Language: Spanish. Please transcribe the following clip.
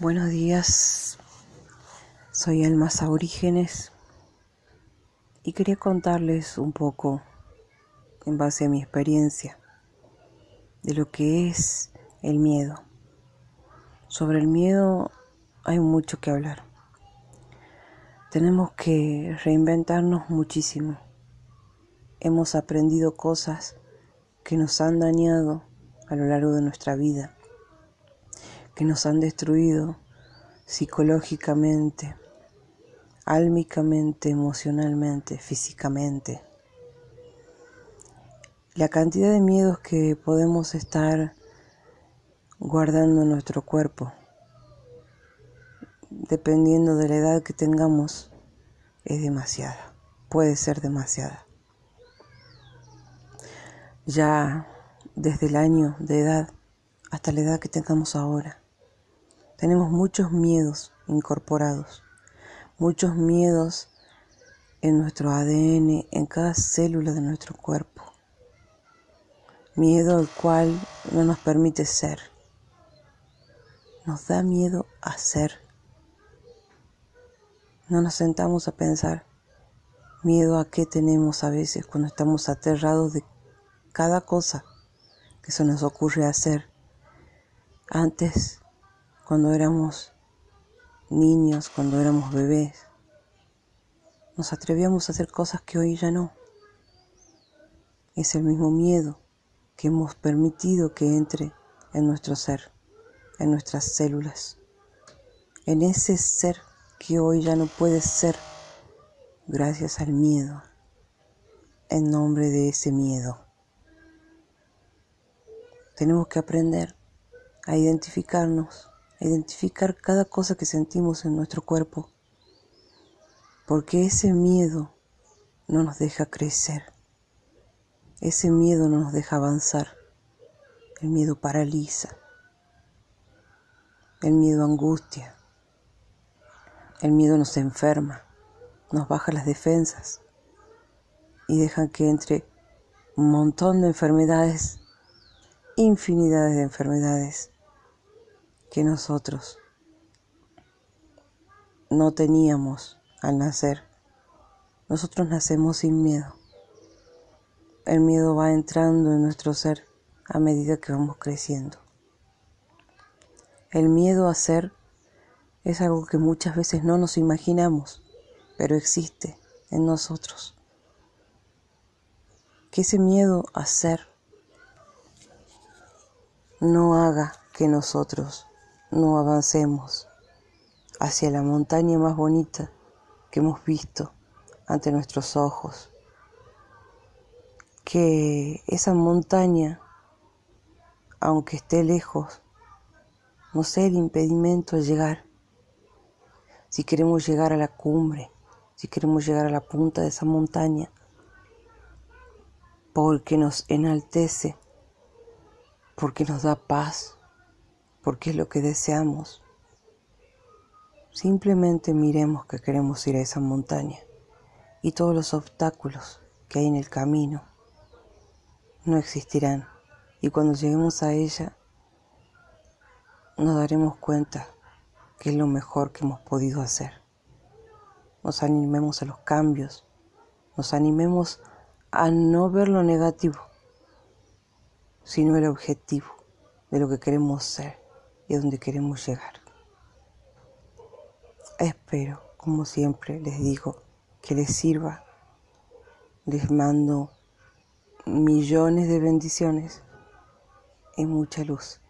Buenos días, soy Alma Saurígenes y quería contarles un poco, en base a mi experiencia, de lo que es el miedo. Sobre el miedo hay mucho que hablar. Tenemos que reinventarnos muchísimo. Hemos aprendido cosas que nos han dañado a lo largo de nuestra vida que nos han destruido psicológicamente, álmicamente, emocionalmente, físicamente. La cantidad de miedos que podemos estar guardando en nuestro cuerpo, dependiendo de la edad que tengamos, es demasiada, puede ser demasiada. Ya desde el año de edad hasta la edad que tengamos ahora, tenemos muchos miedos incorporados, muchos miedos en nuestro ADN, en cada célula de nuestro cuerpo. Miedo al cual no nos permite ser. Nos da miedo a ser. No nos sentamos a pensar miedo a qué tenemos a veces cuando estamos aterrados de cada cosa que se nos ocurre hacer. Antes cuando éramos niños, cuando éramos bebés. Nos atrevíamos a hacer cosas que hoy ya no. Es el mismo miedo que hemos permitido que entre en nuestro ser, en nuestras células, en ese ser que hoy ya no puede ser gracias al miedo, en nombre de ese miedo. Tenemos que aprender a identificarnos identificar cada cosa que sentimos en nuestro cuerpo, porque ese miedo no nos deja crecer, ese miedo no nos deja avanzar, el miedo paraliza, el miedo angustia, el miedo nos enferma, nos baja las defensas y deja que entre un montón de enfermedades, infinidades de enfermedades que nosotros no teníamos al nacer. Nosotros nacemos sin miedo. El miedo va entrando en nuestro ser a medida que vamos creciendo. El miedo a ser es algo que muchas veces no nos imaginamos, pero existe en nosotros. Que ese miedo a ser no haga que nosotros no avancemos hacia la montaña más bonita que hemos visto ante nuestros ojos. Que esa montaña, aunque esté lejos, no sea el impedimento de llegar. Si queremos llegar a la cumbre, si queremos llegar a la punta de esa montaña, porque nos enaltece, porque nos da paz, porque es lo que deseamos. Simplemente miremos que queremos ir a esa montaña y todos los obstáculos que hay en el camino no existirán y cuando lleguemos a ella nos daremos cuenta que es lo mejor que hemos podido hacer. Nos animemos a los cambios, nos animemos a no ver lo negativo, sino el objetivo de lo que queremos ser y a donde queremos llegar. Espero, como siempre les digo, que les sirva. Les mando millones de bendiciones y mucha luz.